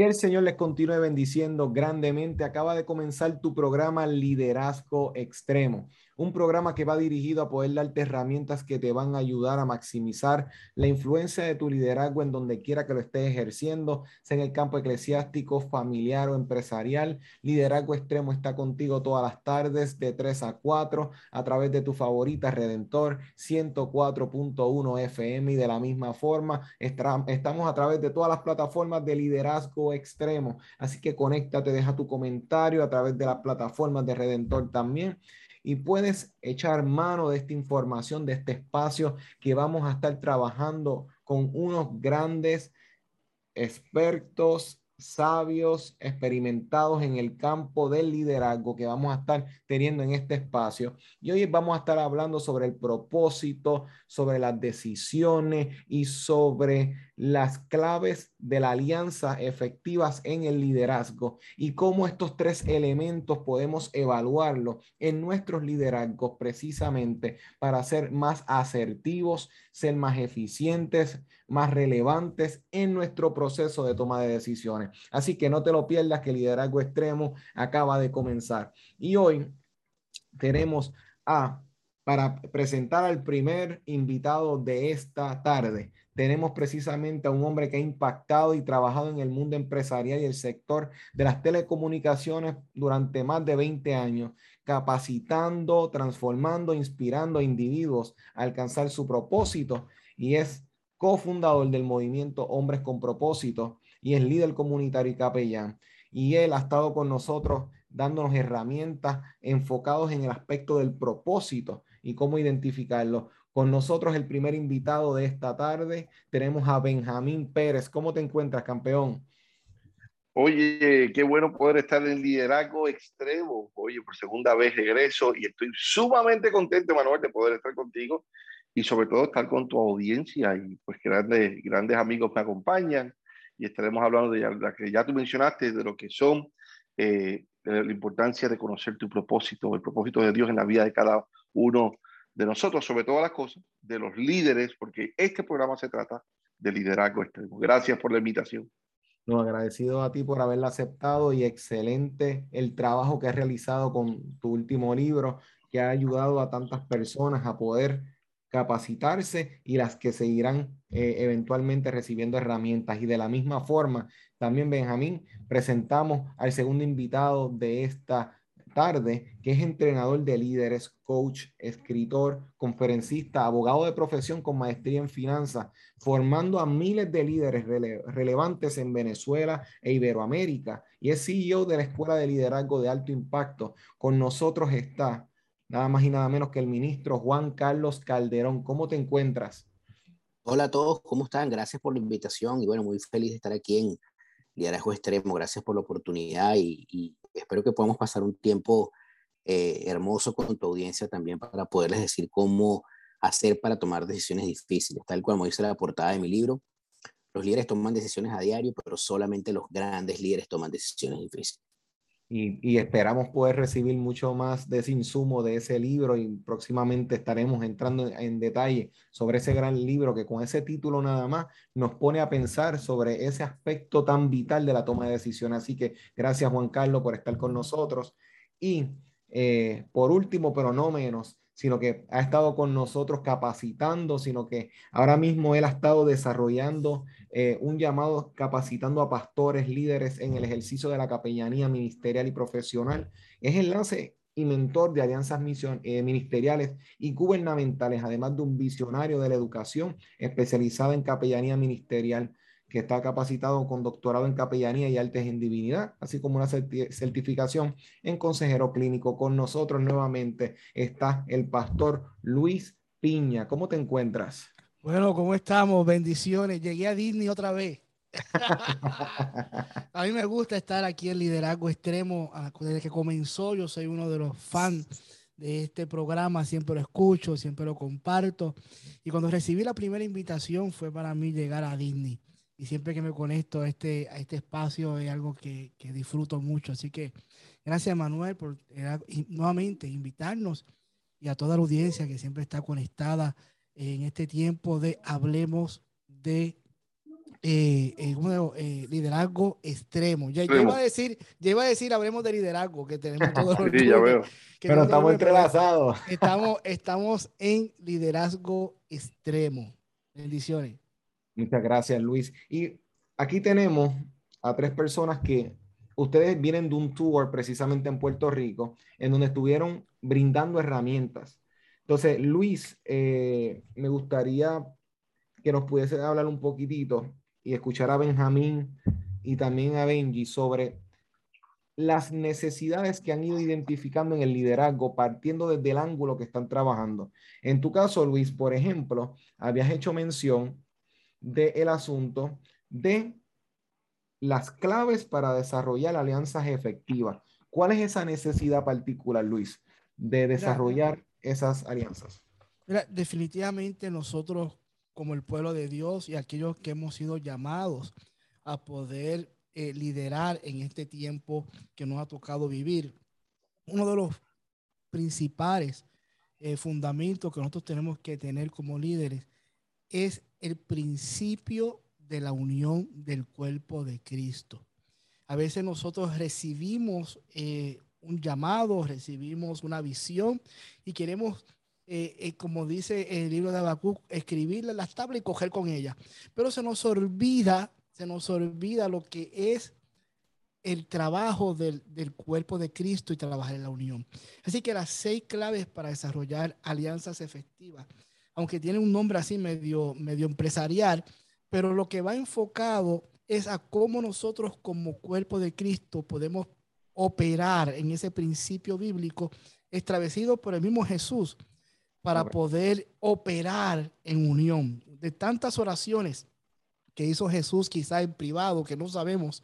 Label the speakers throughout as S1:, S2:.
S1: Que el Señor les continúe bendiciendo grandemente. Acaba de comenzar tu programa Liderazgo Extremo un programa que va dirigido a poder darte herramientas que te van a ayudar a maximizar la influencia de tu liderazgo en donde quiera que lo estés ejerciendo, sea en el campo eclesiástico, familiar o empresarial. Liderazgo Extremo está contigo todas las tardes de 3 a 4 a través de tu favorita Redentor 104.1 FM y de la misma forma estamos a través de todas las plataformas de liderazgo extremo. Así que conéctate, deja tu comentario a través de las plataformas de Redentor también y puedes echar mano de esta información, de este espacio que vamos a estar trabajando con unos grandes expertos sabios, experimentados en el campo del liderazgo que vamos a estar teniendo en este espacio. Y hoy vamos a estar hablando sobre el propósito, sobre las decisiones y sobre las claves de la alianza efectivas en el liderazgo y cómo estos tres elementos podemos evaluarlo en nuestros liderazgos precisamente para ser más asertivos, ser más eficientes, más relevantes en nuestro proceso de toma de decisiones. Así que no te lo pierdas que liderazgo extremo acaba de comenzar. Y hoy tenemos a, para presentar al primer invitado de esta tarde, tenemos precisamente a un hombre que ha impactado y trabajado en el mundo empresarial y el sector de las telecomunicaciones durante más de 20 años, capacitando, transformando, inspirando a individuos a alcanzar su propósito y es cofundador del movimiento Hombres con Propósito y es líder comunitario y capellán. Y él ha estado con nosotros dándonos herramientas enfocados en el aspecto del propósito y cómo identificarlo. Con nosotros el primer invitado de esta tarde tenemos a Benjamín Pérez. ¿Cómo te encuentras, campeón?
S2: Oye, qué bueno poder estar en liderazgo extremo. Oye, por segunda vez regreso y estoy sumamente contento, Manuel, de poder estar contigo y sobre todo estar con tu audiencia y pues grandes, grandes amigos me acompañan y estaremos hablando de la que ya tú mencionaste, de lo que son, eh, de la importancia de conocer tu propósito, el propósito de Dios en la vida de cada uno de nosotros, sobre todas las cosas, de los líderes, porque este programa se trata de liderazgo extremo. Gracias por la invitación.
S1: No, agradecido a ti por haberla aceptado y excelente el trabajo que has realizado con tu último libro, que ha ayudado a tantas personas a poder capacitarse y las que seguirán eh, eventualmente recibiendo herramientas. Y de la misma forma, también Benjamín, presentamos al segundo invitado de esta tarde, que es entrenador de líderes, coach, escritor, conferencista, abogado de profesión con maestría en finanzas, formando a miles de líderes relevantes en Venezuela e Iberoamérica. Y es CEO de la Escuela de Liderazgo de Alto Impacto. Con nosotros está nada más y nada menos que el ministro Juan Carlos Calderón. ¿Cómo te encuentras?
S3: Hola a todos, ¿cómo están? Gracias por la invitación y bueno, muy feliz de estar aquí en Liderazgo Extremo. Gracias por la oportunidad y, espero que podamos pasar un tiempo eh, hermoso con tu audiencia también para poderles decir cómo hacer para tomar decisiones difíciles, tal cual como dice la portada de mi libro. Los líderes toman decisiones a diario, pero solamente los grandes líderes toman decisiones difíciles
S1: y, esperamos poder recibir mucho más de ese insumo de ese libro y próximamente estaremos entrando en, detalle sobre ese gran libro que con ese título nada más nos pone a pensar sobre ese aspecto tan vital de la toma de decisiones. Así que gracias Juan Carlos por estar con nosotros. Y eh, por último, pero no menos, sino que ha estado con nosotros capacitando, sino que ahora mismo él ha estado desarrollando eh, un llamado capacitando a pastores, líderes en el ejercicio de la capellanía ministerial y profesional. Es enlace y mentor de alianzas misión, eh, ministeriales y gubernamentales, además de un visionario de la educación especializado en capellanía ministerial que está capacitado con doctorado en capellanía y artes en divinidad, así como una certificación en consejero clínico. Con nosotros nuevamente está el pastor Luis Piña. ¿Cómo te encuentras?
S4: Bueno, ¿cómo estamos? Bendiciones. Llegué a Disney otra vez. a mí me gusta estar aquí en Liderazgo Extremo. Desde que comenzó, yo soy uno de los fans de este programa. Siempre lo escucho, siempre lo comparto. Y cuando recibí la primera invitación fue para mí llegar a Disney. Y siempre que me conecto a este, a este espacio es algo que, que disfruto mucho. Así que gracias, Manuel, por eh, nuevamente invitarnos y a toda la audiencia que siempre está conectada en este tiempo de hablemos de eh, eh, eh liderazgo extremo. Ya, iba a decir, ya iba a decir, hablemos de liderazgo, que tenemos todos los
S2: sí, ya veo.
S1: Pero estamos entrelazados.
S4: Estamos, estamos en liderazgo extremo. Bendiciones.
S1: Muchas gracias, Luis. Y aquí tenemos a tres personas que ustedes vienen de un tour precisamente en Puerto Rico, en donde estuvieron brindando herramientas entonces, Luis, eh, me gustaría que nos pudiese hablar un poquitito y escuchar a Benjamín y también a Benji sobre las necesidades que han ido identificando en el liderazgo partiendo desde el ángulo que están trabajando. En tu caso, Luis, por ejemplo, habías hecho mención del asunto de las claves para desarrollar alianzas efectivas. ¿Cuál es esa necesidad particular, Luis, de desarrollar esas alianzas?
S4: definitivamente nosotros como el pueblo de Dios y aquellos que hemos sido llamados a poder eh, liderar en este tiempo que nos ha tocado vivir, uno de los principales eh, fundamentos que nosotros tenemos que tener como líderes es el principio de la unión del cuerpo de Cristo. A veces nosotros recibimos eh, un llamado, recibimos una visión y queremos, eh, eh, como dice el libro de Habacuc, escribirla en las tablas y coger con ella. Pero se nos olvida, se nos olvida lo que es el trabajo del, del, cuerpo de Cristo y trabajar en la unión. Así que las seis claves para desarrollar alianzas efectivas, aunque tiene un nombre así medio, medio empresarial, pero lo que va enfocado es a cómo nosotros como cuerpo de Cristo podemos operar en ese principio bíblico establecido por el mismo Jesús para poder operar en unión. De tantas oraciones que hizo Jesús quizá en privado, que no sabemos,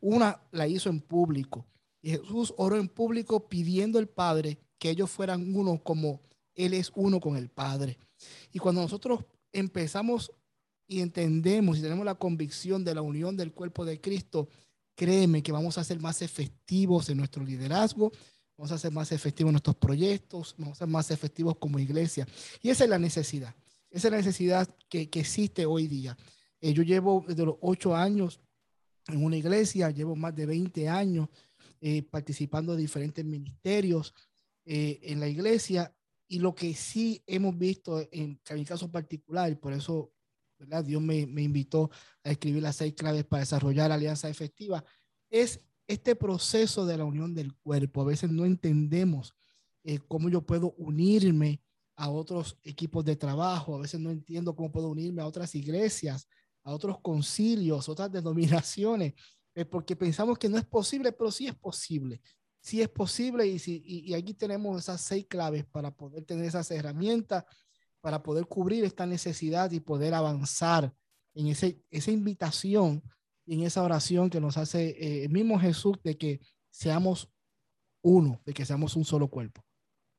S4: una la hizo en público. Y Jesús oró en público pidiendo al Padre que ellos fueran uno como Él es uno con el Padre. Y cuando nosotros empezamos y entendemos y tenemos la convicción de la unión del cuerpo de Cristo, créeme que vamos a ser más efectivos en nuestro liderazgo, vamos a ser más efectivos en nuestros proyectos, vamos a ser más efectivos como iglesia. Y esa es la necesidad, esa es la necesidad que, existe hoy día. Eh, yo llevo desde los ocho años en una iglesia, llevo más de 20 años eh, participando en diferentes ministerios eh, en la iglesia y lo que sí hemos visto en, en mi caso particular, y por eso Dios me, invitó a escribir las seis claves para desarrollar alianza efectiva, es este proceso de la unión del cuerpo. A veces no entendemos eh, cómo yo puedo unirme a otros equipos de trabajo, a veces no entiendo cómo puedo unirme a otras iglesias, a otros concilios, otras denominaciones, eh, porque pensamos que no es posible, pero sí es posible. Sí es posible y, y aquí tenemos esas seis claves para poder tener esas herramientas para poder cubrir esta necesidad y poder avanzar en ese, esa invitación y en esa oración que nos hace eh, el mismo Jesús de que seamos uno, de que seamos un solo cuerpo.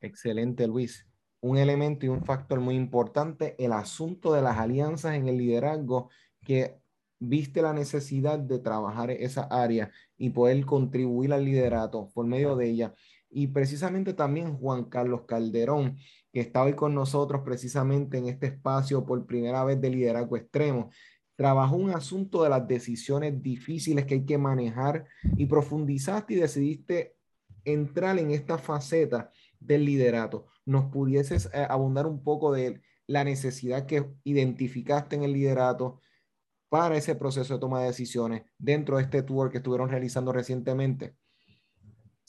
S1: Excelente, Luis. Un elemento y un factor muy importante, el asunto de las alianzas en el liderazgo, que viste la necesidad de trabajar esa área y poder contribuir al liderato por medio de ella. Y precisamente también Juan Carlos Calderón que está hoy con nosotros precisamente en este espacio por primera vez de liderazgo extremo. Trabajó un asunto de las decisiones difíciles que hay que manejar y profundizaste y decidiste entrar en esta faceta del liderato. ¿Nos pudieses eh, abundar un poco de la necesidad que identificaste en el liderato para ese proceso de toma de decisiones dentro de este tour que estuvieron realizando recientemente?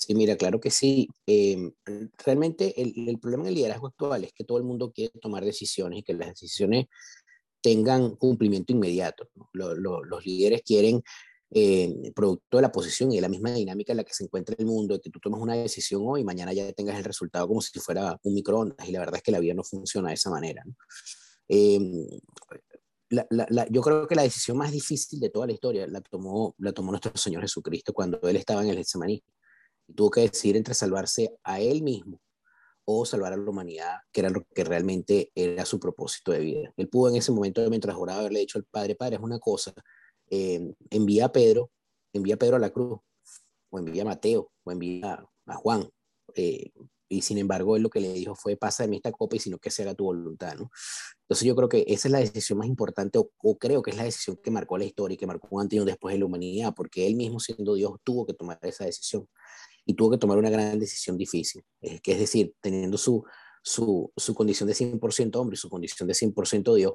S3: Sí, mira, claro que sí. Em, realmente el, el, problema en el liderazgo actual es que todo el mundo quiere tomar decisiones y que las decisiones tengan cumplimiento inmediato. los líderes quieren, eh, producto de la posición y de la misma dinámica en la que se encuentra el mundo, que tú tomes una decisión hoy y mañana ya tengas el resultado como si fuera un microondas. Y la verdad es que la vida no funciona de esa manera. Em, yo creo que la decisión más difícil de toda la historia la tomó, la tomó nuestro Señor Jesucristo cuando Él estaba en el Getsemaní. Y tuvo que decidir entre salvarse a Él mismo o salvar a la humanidad, que era lo que realmente era su propósito de vida. Él pudo en ese momento, mientras oraba, haberle dicho al Padre, Padre, es una cosa, em, envía a Pedro, envía a Pedro a la cruz, o envía a Mateo, o envía a Juan. Eh, y sin embargo, él lo que le dijo fue, pasa de mí esta copa y sino que se haga tu voluntad, ¿no? Entonces yo creo que esa es la decisión más importante, o, creo que es la decisión que marcó la historia y que marcó un antes y un después de la humanidad, porque él mismo siendo Dios tuvo que tomar esa decisión y tuvo que tomar una gran decisión difícil, eh, que es decir, teniendo su, su, su condición de 100% hombre y su condición de 100% Dios,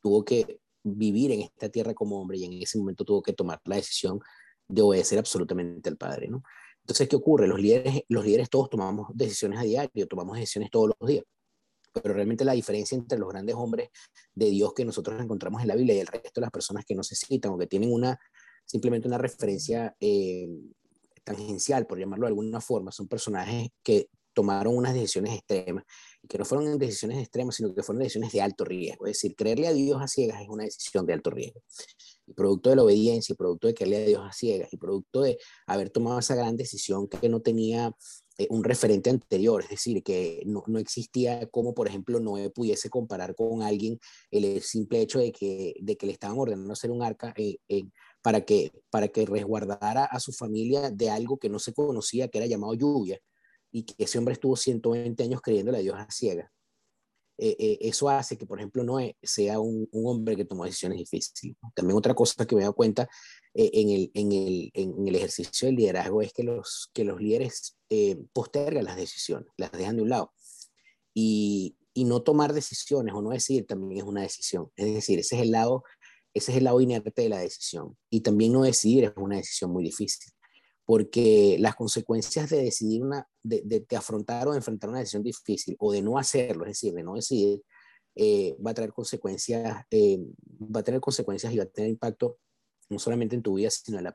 S3: tuvo que vivir en esta tierra como hombre y en ese momento tuvo que tomar la decisión de obedecer absolutamente al Padre, ¿no? Entonces, ¿qué ocurre? Los líderes, los líderes todos tomamos decisiones a diario, tomamos decisiones todos los días. Pero realmente la diferencia entre los grandes hombres de Dios que nosotros encontramos en la Biblia y el resto de las personas que no se citan o que tienen una, simplemente una referencia eh, tangencial, por llamarlo de alguna forma, son personajes que tomaron unas decisiones extremas y que no fueron decisiones extremas, sino que fueron decisiones de alto riesgo. Es decir, creerle a Dios a ciegas es una decisión de alto riesgo y producto de la obediencia, y producto de que a Dios a ciegas, y producto de haber tomado esa gran decisión que no tenía eh, un referente anterior, es decir, que no, no, existía como, por ejemplo, Noé pudiese comparar con alguien el simple hecho de que, de que le estaban ordenando hacer un arca eh, para, que, para que resguardara a su familia de algo que no se conocía, que era llamado lluvia, y que ese hombre estuvo 120 años creyéndole a Dios a ciegas. Eh, eh, eso hace que, por ejemplo, Noé sea un, un, hombre que tomó decisiones difíciles. También otra cosa que me he dado cuenta eh, en, el, en, el, en, el, ejercicio del liderazgo es que los, que los líderes postergan las decisiones, las dejan de un lado. Y, y, no tomar decisiones o no decidir también es una decisión. Es decir, ese es el lado, ese es el lado inerte de la decisión. Y también no decidir es una decisión muy difícil porque las consecuencias de decidir una, de, de, afrontar o enfrentar una decisión difícil o de no hacerlo, es decir, de no decidir, eh, va a traer consecuencias, eh, va a tener consecuencias y va a tener impacto no solamente en tu vida, sino en,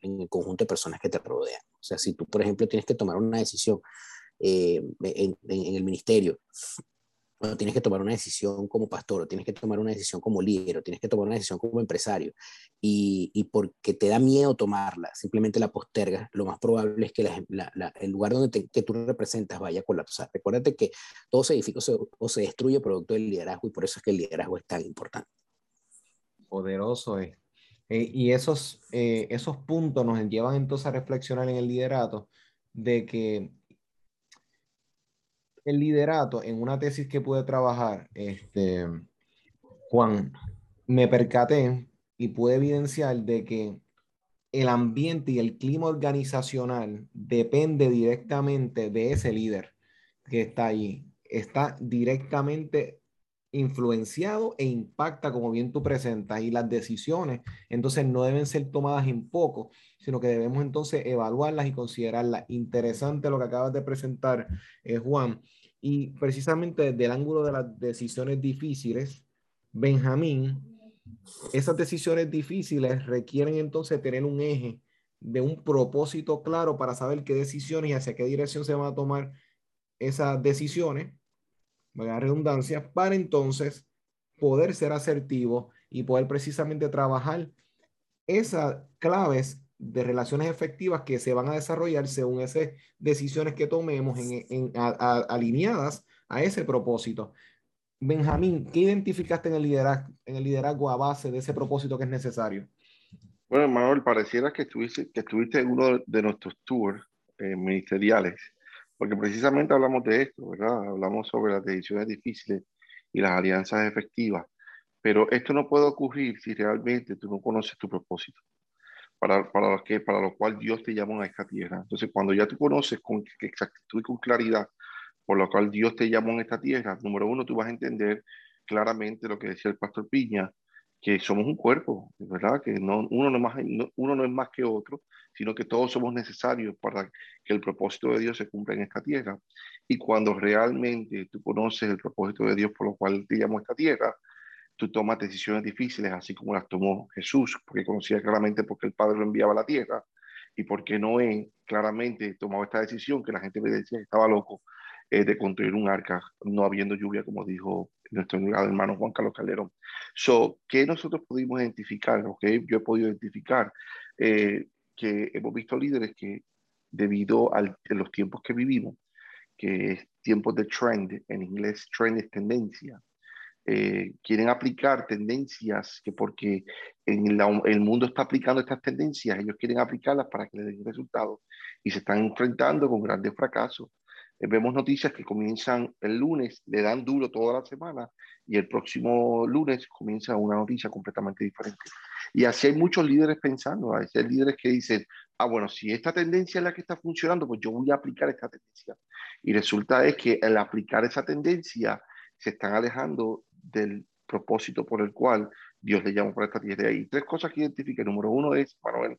S3: en, el, conjunto de personas que te rodean. O sea, si tú, por ejemplo, tienes que tomar una decisión eh, en, el ministerio cuando tienes que tomar una decisión como pastor, o tienes que tomar una decisión como líder, o tienes que tomar una decisión como empresario, y, y porque te da miedo tomarla, simplemente la postergas, lo más probable es que el lugar donde que tú representas vaya a colapsar. Recuérdate que todo se edifica o se, destruye producto del liderazgo, y por eso es que el liderazgo es tan importante.
S1: Poderoso es. Eh, y esos, eh, esos puntos nos llevan entonces a reflexionar en el liderato de que el liderato en una tesis que pude trabajar, este, Juan, me percaté y pude evidenciar de que el ambiente y el clima organizacional depende directamente de ese líder que está ahí. Está directamente influenciado e impacta, como bien tú presentas, y las decisiones, entonces no deben ser tomadas en poco, sino que debemos entonces evaluarlas y considerarlas. Interesante lo que acabas de presentar, eh, Juan. Y precisamente desde el ángulo de las decisiones difíciles, Benjamín, esas decisiones difíciles requieren entonces tener un eje de un propósito claro para saber qué decisiones y hacia qué dirección se van a tomar esas decisiones, la redundancia, para entonces poder ser asertivo y poder precisamente trabajar esas claves de relaciones efectivas que se van a desarrollar según esas decisiones que tomemos en, alineadas a ese propósito. Benjamín, ¿qué identificaste en el, liderazgo, en el liderazgo a base de ese propósito que es necesario?
S2: Bueno, Manuel, pareciera que estuviste, que estuviste en uno de nuestros tours eh, ministeriales, porque precisamente hablamos de esto, ¿verdad? Hablamos sobre las decisiones difíciles y las alianzas efectivas, pero esto no puede ocurrir si realmente tú no conoces tu propósito para, para, lo que, para lo cual Dios te llamó a esta tierra. Entonces, cuando ya tú conoces con exactitud y con claridad por lo cual Dios te llamó en esta tierra, número uno, tú vas a entender claramente lo que decía el pastor Piña, que somos un cuerpo, ¿verdad? Que no, uno, no, más, no es más que otro, sino que todos somos necesarios para que el propósito de Dios se cumpla en esta tierra. Y cuando realmente tú conoces el propósito de Dios por lo cual te llamó a esta tierra, tú tomas decisiones difíciles, así como las tomó Jesús, porque conocía claramente porque el Padre lo enviaba a la tierra y porque Noé claramente tomaba esta decisión que la gente me decía que estaba loco eh, de construir un arca no habiendo lluvia, como dijo nuestro hermano Juan Carlos Calderón. So, ¿Qué nosotros pudimos identificar? ¿O qué yo he podido identificar? Eh, que hemos visto líderes que debido a los tiempos que vivimos, que es tiempos de trend, en inglés trend es tendencia, eh, quieren aplicar tendencias que porque en el mundo está aplicando estas tendencias, ellos quieren aplicarlas para que les den resultados y se están enfrentando con grandes fracasos. Eh, vemos noticias que comienzan el lunes, le dan duro toda la semana y el próximo lunes comienza una noticia completamente diferente. Y así hay muchos líderes pensando, hay líderes que dicen, ah, bueno, si esta tendencia es la que está funcionando, pues yo voy a aplicar esta tendencia. Y resulta es que al aplicar esa tendencia se están alejando del propósito por el cual Dios le llamó para esta tierra. Y tres cosas que identifique. Número uno es, Manuel,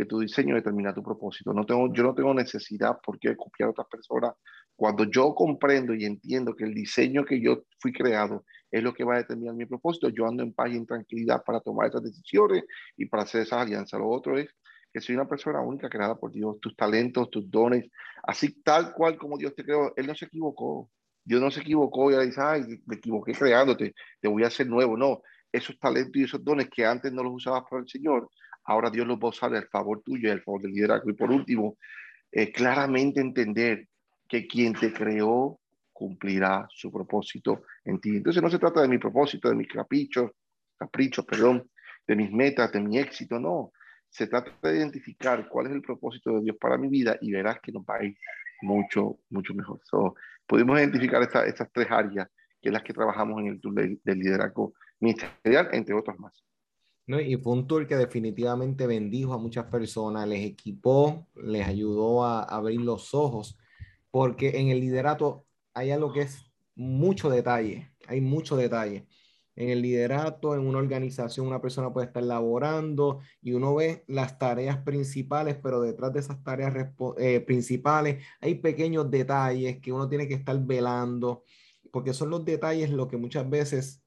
S2: que tu diseño determina tu propósito. No tengo, yo no tengo necesidad por qué copiar a otras personas. Cuando yo comprendo y entiendo que el diseño que yo fui creado es lo que va a determinar mi propósito, yo ando en paz y en tranquilidad para tomar esas decisiones y para hacer esas alianzas. Lo otro es que soy una persona única creada por Dios, tus talentos, tus dones, así tal cual como Dios te creó, Él no se equivocó. Dios no se equivocó y le dice, ay, me equivoqué creándote, te voy a hacer nuevo. No, esos talentos y esos dones que antes no los usabas para el Señor, ahora Dios los va a usar al favor tuyo al favor del liderazgo. Y por último, eh, claramente entender que quien te creó cumplirá su propósito en ti. Entonces no se trata de mi propósito, de mis caprichos, caprichos, perdón, de mis metas, de mi éxito, no. Se trata de identificar cuál es el propósito de Dios para mi vida y verás que nos va a ir mucho, mucho mejor. So, pudimos identificar estas tres áreas que es las que trabajamos en el tour del liderazgo ministerial, entre otras más.
S1: Y fue un tour que definitivamente bendijo a muchas personas, les equipó, les ayudó a, abrir los ojos, porque en el liderato hay algo que es mucho detalle, hay mucho detalle. En el liderato, en una organización, una persona puede estar laborando y uno ve las tareas principales, pero detrás de esas tareas eh, principales hay pequeños detalles que uno tiene que estar velando, porque son los detalles lo que muchas veces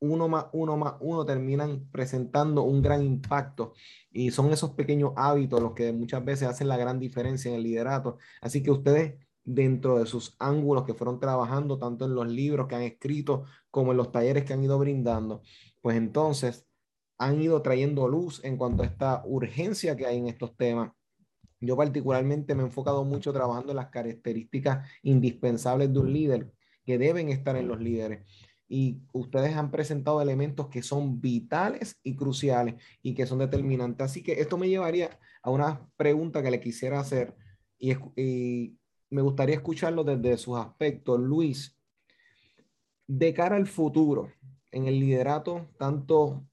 S1: uno más uno más uno terminan presentando un gran impacto y son esos pequeños hábitos los que muchas veces hacen la gran diferencia en el liderato. Así que ustedes dentro de sus ángulos que fueron trabajando, tanto en los libros que han escrito como en los talleres que han ido brindando, pues entonces han ido trayendo luz en cuanto a esta urgencia que hay en estos temas. Yo particularmente me he enfocado mucho trabajando en las características indispensables de un líder que deben estar en los líderes y ustedes han presentado elementos que son vitales y cruciales y que son determinantes. Así que esto me llevaría a una pregunta que le quisiera hacer y, me gustaría escucharlo desde sus aspectos. Luis, de cara al futuro, en el liderato, tanto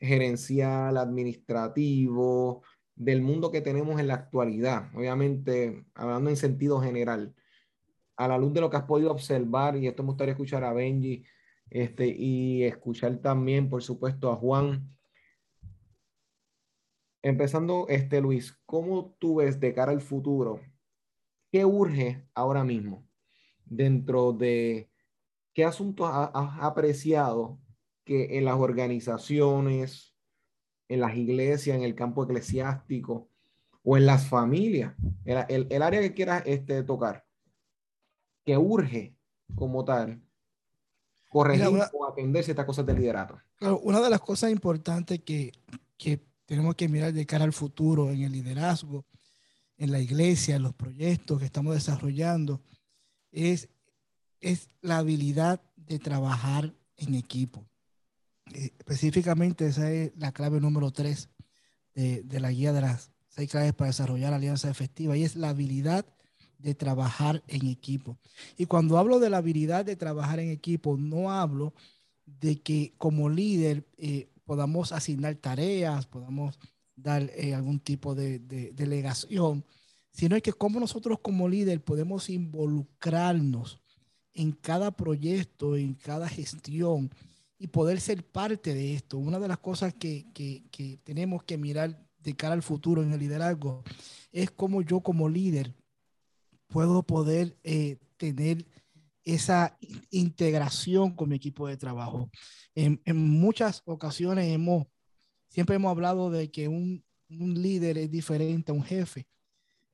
S1: gerencial, administrativo, del mundo que tenemos en la actualidad, obviamente hablando en sentido general, a la luz de lo que has podido observar, y esto me gustaría escuchar a Benji, este, y escuchar también, por supuesto, a Juan. Empezando, este, Luis, ¿cómo tú ves de cara al futuro? ¿Qué urge ahora mismo dentro de qué asuntos has apreciado que en las organizaciones, en las iglesias, en el campo eclesiástico o en las familias, el, el, área que quieras este, tocar, que urge como tal corregir o atender ciertas cosas del liderato.
S4: una de las cosas importantes que, que tenemos que mirar de cara al futuro en el liderazgo, en la iglesia, en los proyectos que estamos desarrollando, es, es la habilidad de trabajar en equipo. Eh, específicamente, esa es la clave número tres de, de, la guía de las seis claves para desarrollar alianza efectiva y es la habilidad de trabajar en equipo. Y cuando hablo de la habilidad de trabajar en equipo, no hablo de que como líder eh, podamos asignar tareas, podamos dar eh, algún tipo de, delegación, sino que como nosotros como líder podemos involucrarnos en cada proyecto, en cada gestión y poder ser parte de esto. Una de las cosas que, que tenemos que mirar de cara al futuro en el liderazgo es cómo yo como líder puedo poder eh, tener esa integración con mi equipo de trabajo. En, muchas ocasiones hemos, siempre hemos hablado de que un, un, líder es diferente a un jefe,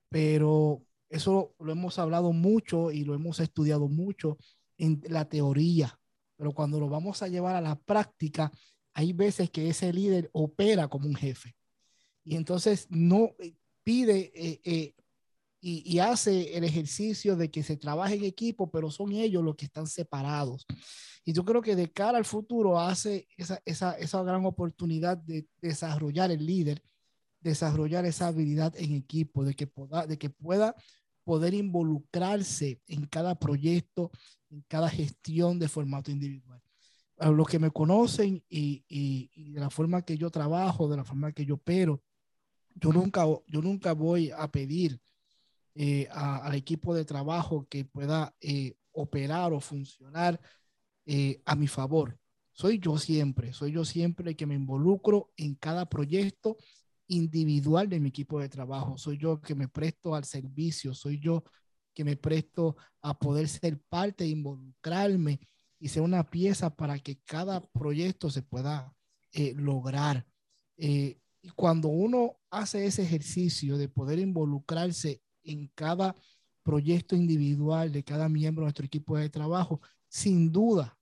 S4: pero eso lo hemos hablado mucho y lo hemos estudiado mucho en la teoría, pero cuando lo vamos a llevar a la práctica, hay veces que ese líder opera como un jefe. Y entonces no eh, pide eh, eh, y, hace el ejercicio de que se trabaje en equipo, pero son ellos los que están separados. Y yo creo que de cara al futuro hace esa, esa, esa gran oportunidad de desarrollar el líder, desarrollar esa habilidad en equipo, de que pueda, de que pueda poder involucrarse en cada proyecto, en cada gestión de formato individual. A los que me conocen y, y, de la forma que yo trabajo, de la forma que yo opero, yo nunca, yo nunca voy a pedir eh, al equipo de trabajo que pueda eh, operar o funcionar eh, a mi favor. Soy yo siempre, soy yo siempre el que me involucro en cada proyecto individual de mi equipo de trabajo. Soy yo que me presto al servicio, soy yo que me presto a poder ser parte, involucrarme y ser una pieza para que cada proyecto se pueda lograr. Y cuando uno hace ese ejercicio de poder involucrarse en cada proyecto individual de cada miembro de nuestro equipo de trabajo, sin duda,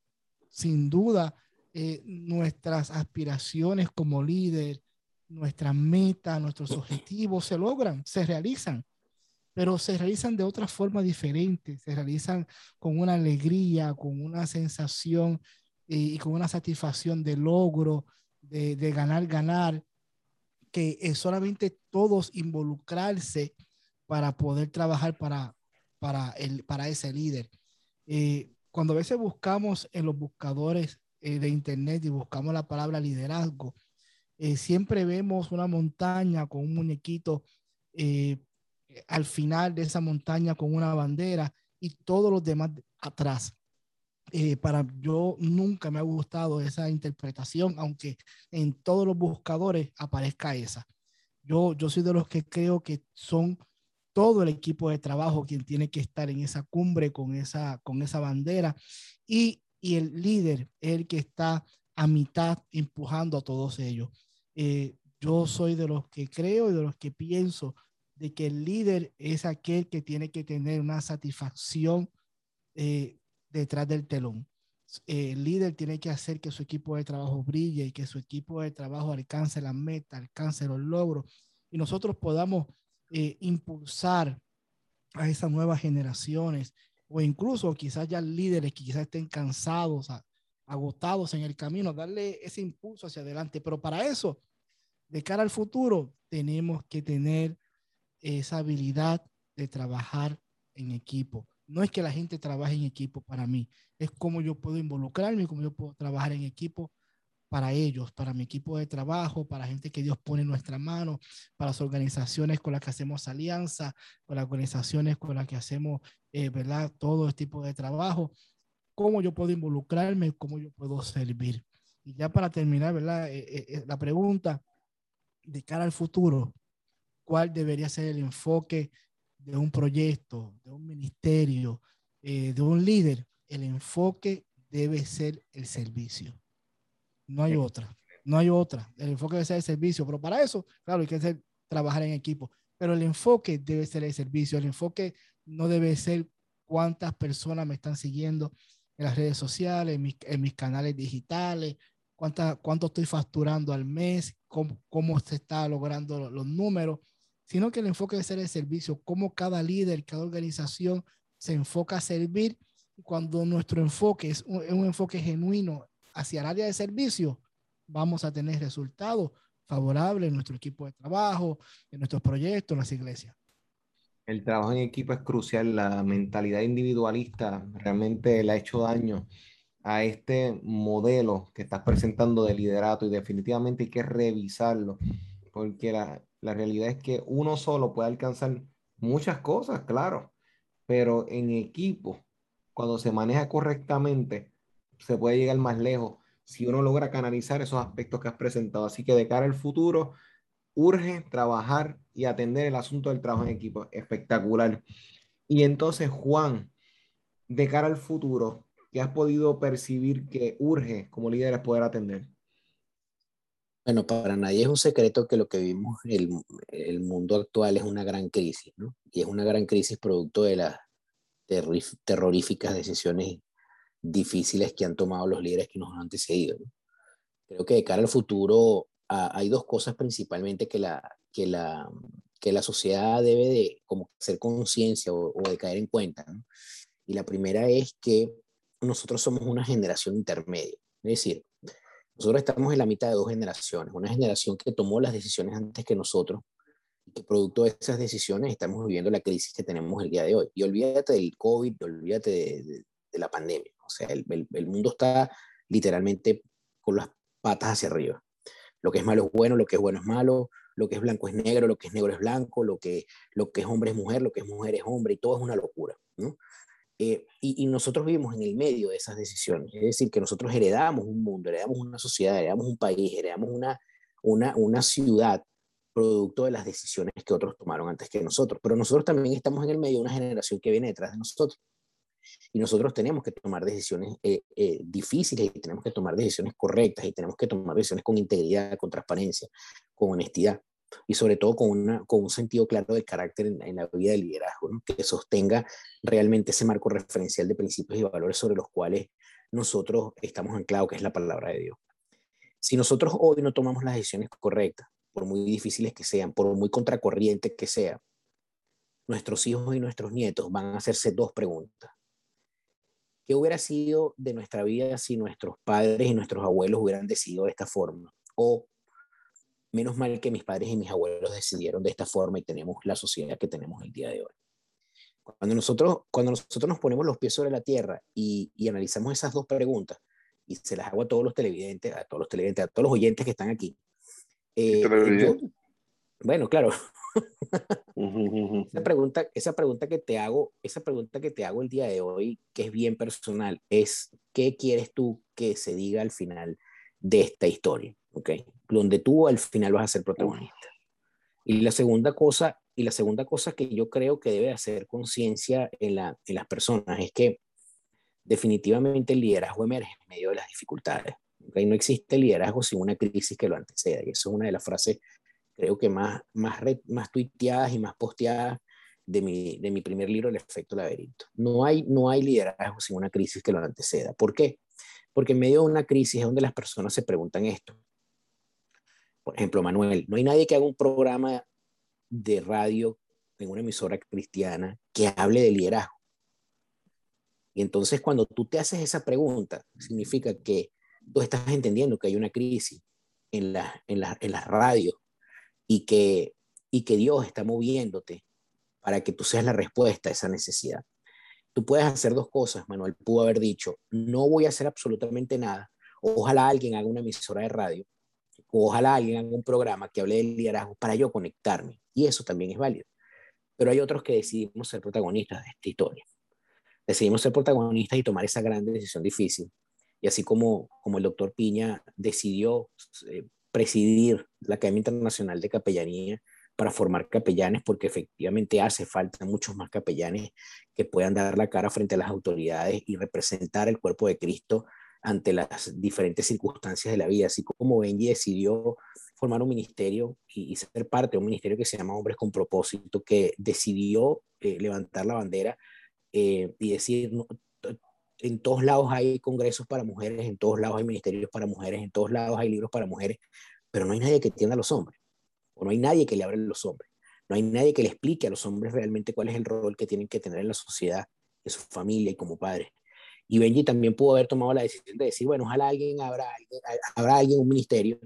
S4: sin duda, eh, nuestras aspiraciones como líder, nuestras metas, nuestros objetivos se logran, se realizan, pero se realizan de otra forma diferente, se realizan con una alegría, con una sensación eh, y, con una satisfacción de logro, de, ganar, ganar, que es solamente todos involucrarse para poder trabajar para, para, el, para ese líder. Eh, cuando a veces buscamos en los buscadores eh, de Internet y buscamos la palabra liderazgo, eh, siempre vemos una montaña con un muñequito eh, al final de esa montaña con una bandera y todos los demás atrás. Eh, para yo nunca me ha gustado esa interpretación, aunque en todos los buscadores aparezca esa. Yo, yo soy de los que creo que son todo el equipo de trabajo quien tiene que estar en esa cumbre con esa, con esa bandera y, y el líder el que está a mitad empujando a todos ellos. Eh, yo soy de los que creo y de los que pienso de que el líder es aquel que tiene que tener una satisfacción eh, detrás del telón. el líder tiene que hacer que su equipo de trabajo brille y que su equipo de trabajo alcance la meta, alcance los logros y nosotros podamos eh, impulsar a esas nuevas generaciones o incluso quizás ya líderes que quizás estén cansados, agotados en el camino, darle ese impulso hacia adelante. Pero para eso de cara al futuro, tenemos que tener esa habilidad de trabajar en equipo. No es que la gente trabaje en equipo para mí, es cómo yo puedo involucrarme, cómo yo puedo trabajar en equipo para ellos, para mi equipo de trabajo, para gente que Dios pone en nuestra mano, para las organizaciones con las que hacemos alianza, con las organizaciones con las que hacemos, eh, ¿verdad? Todo este tipo de trabajo. Cómo yo puedo involucrarme, cómo yo puedo servir. Y ya para terminar, ¿verdad? Eh, eh, la pregunta, de cara al futuro, cuál debería ser el enfoque de un proyecto, de un ministerio, eh, de un líder. El enfoque debe ser el servicio. No hay otra. No hay otra. El enfoque debe ser el servicio. Pero para eso, claro, hay que hacer, trabajar en equipo. Pero el enfoque debe ser el servicio. El enfoque no debe ser cuántas personas me están siguiendo en las redes sociales, en mis, en mis canales digitales, cuánta, cuánto estoy facturando al mes, cómo, cómo se está logrando los, números, sino que el enfoque de ser el servicio, cómo cada líder, cada organización se enfoca a servir. Cuando nuestro enfoque es un, un enfoque genuino hacia el área de servicio, vamos a tener resultados favorables en nuestro equipo de trabajo, en nuestros proyectos, en las iglesias.
S1: El trabajo en equipo es crucial, la mentalidad individualista realmente le ha hecho daño a este modelo que estás presentando de liderato y definitivamente hay que revisarlo, porque la, la realidad es que uno solo puede alcanzar muchas cosas, claro, pero en equipo, cuando se maneja correctamente, se puede llegar más lejos si uno logra canalizar esos aspectos que has presentado. Así que de cara al futuro, urge trabajar y atender el asunto del trabajo en equipo. Espectacular. Y entonces, Juan, de cara al futuro, ¿Qué has podido percibir que urge como líderes poder atender?
S3: Bueno, para nadie es un secreto que lo que vimos, el, el mundo actual es una gran crisis, ¿no? Y es una gran crisis producto de las terroríficas decisiones difíciles que han tomado los líderes que nos han antecedido. Creo que de cara al futuro hay dos cosas principalmente que la, que la, que la sociedad debe de como hacer conciencia o, de caer en cuenta. Y la primera es que nosotros somos una generación intermedia. Es decir, nosotros estamos en la mitad de dos generaciones. Una generación que tomó las decisiones antes que nosotros y que producto de esas decisiones estamos viviendo la crisis que tenemos el día de hoy. Y olvídate del COVID, olvídate de, la pandemia. O sea, el, el, mundo está literalmente con las patas hacia arriba. Lo que es malo es bueno, lo que es bueno es malo, lo que es blanco es negro, lo que es negro es blanco, lo que, lo que es hombre es mujer, lo que es mujer es hombre, y todo es una locura. ¿no? Eh, y, y, nosotros vivimos en el medio de esas decisiones. Es decir, que nosotros heredamos un mundo, heredamos una sociedad, heredamos un país, heredamos una, una, una ciudad producto de las decisiones que otros tomaron antes que nosotros. Pero nosotros también estamos en el medio de una generación que viene detrás de nosotros. Y nosotros tenemos que tomar decisiones eh, eh, difíciles y tenemos que tomar decisiones correctas y tenemos que tomar decisiones con integridad, con transparencia, con honestidad y sobre todo con, una, con un sentido claro del carácter en, la vida del liderazgo, que sostenga realmente ese marco referencial de principios y valores sobre los cuales nosotros estamos anclados, que es la palabra de Dios. Si nosotros hoy no tomamos las decisiones correctas, por muy difíciles que sean, por muy contracorriente que sea, nuestros hijos y nuestros nietos van a hacerse dos preguntas. ¿Qué hubiera sido de nuestra vida si nuestros padres y nuestros abuelos hubieran decidido de esta forma? O menos mal que mis padres y mis abuelos decidieron de esta forma y tenemos la sociedad que tenemos el día de hoy. Cuando nosotros, cuando nosotros nos ponemos los pies sobre la tierra y, analizamos esas dos preguntas, y se las hago a todos los televidentes, a todos los televidentes, a todos los oyentes que están aquí. Eh, bueno, claro, esa, pregunta, esa pregunta que te hago, esa pregunta que te hago el día de hoy, que es bien personal, es ¿qué quieres tú que se diga al final de esta historia? ¿okay? Donde tú al final vas a ser protagonista. Y la segunda cosa, y la segunda cosa que yo creo que debe hacer conciencia en, la, en las personas es que definitivamente el liderazgo emerge en medio de las dificultades. ¿okay? No existe liderazgo sin una crisis que lo anteceda. Y eso es una de las frases creo que más, más, más tuiteadas y más posteadas de mi, de mi primer libro, El efecto laberinto. No hay, no hay liderazgo sin una crisis que lo anteceda. ¿Por qué? Porque en medio de una crisis es donde las personas se preguntan esto. Por ejemplo, Manuel, no hay nadie que haga un programa de radio en una emisora cristiana que hable de liderazgo. Y entonces cuando tú te haces esa pregunta, significa que tú estás entendiendo que hay una crisis en, la, en, la, en las radios, y que, y que Dios está moviéndote para que tú seas la respuesta a esa necesidad. Tú puedes hacer dos cosas, Manuel pudo haber dicho, no voy a hacer absolutamente nada, ojalá alguien haga una emisora de radio, ojalá alguien haga un programa que hable del liderazgo para yo conectarme, y eso también es válido. Pero hay otros que decidimos ser protagonistas de esta historia. Decidimos ser protagonistas y tomar esa gran decisión difícil. Y así como, como el doctor Piña decidió eh, presidir la Academia Internacional de Capellanía para formar capellanes, porque efectivamente hace falta muchos más capellanes que puedan dar la cara frente a las autoridades y representar el cuerpo de Cristo ante las diferentes circunstancias de la vida, así como Benji decidió formar un ministerio y, ser parte de un ministerio que se llama Hombres con Propósito, que decidió eh, levantar la bandera eh, y decir, en todos lados hay congresos para mujeres, en todos lados hay ministerios para mujeres, en todos lados hay libros para mujeres, pero no hay nadie que entienda a los hombres, o no hay nadie que le hable a los hombres, no hay nadie que le explique a los hombres realmente cuál es el rol que tienen que tener en la sociedad, en su familia y como padres. Y Benji también pudo haber tomado la decisión de decir, bueno, ojalá alguien habrá, habrá alguien, un ministerio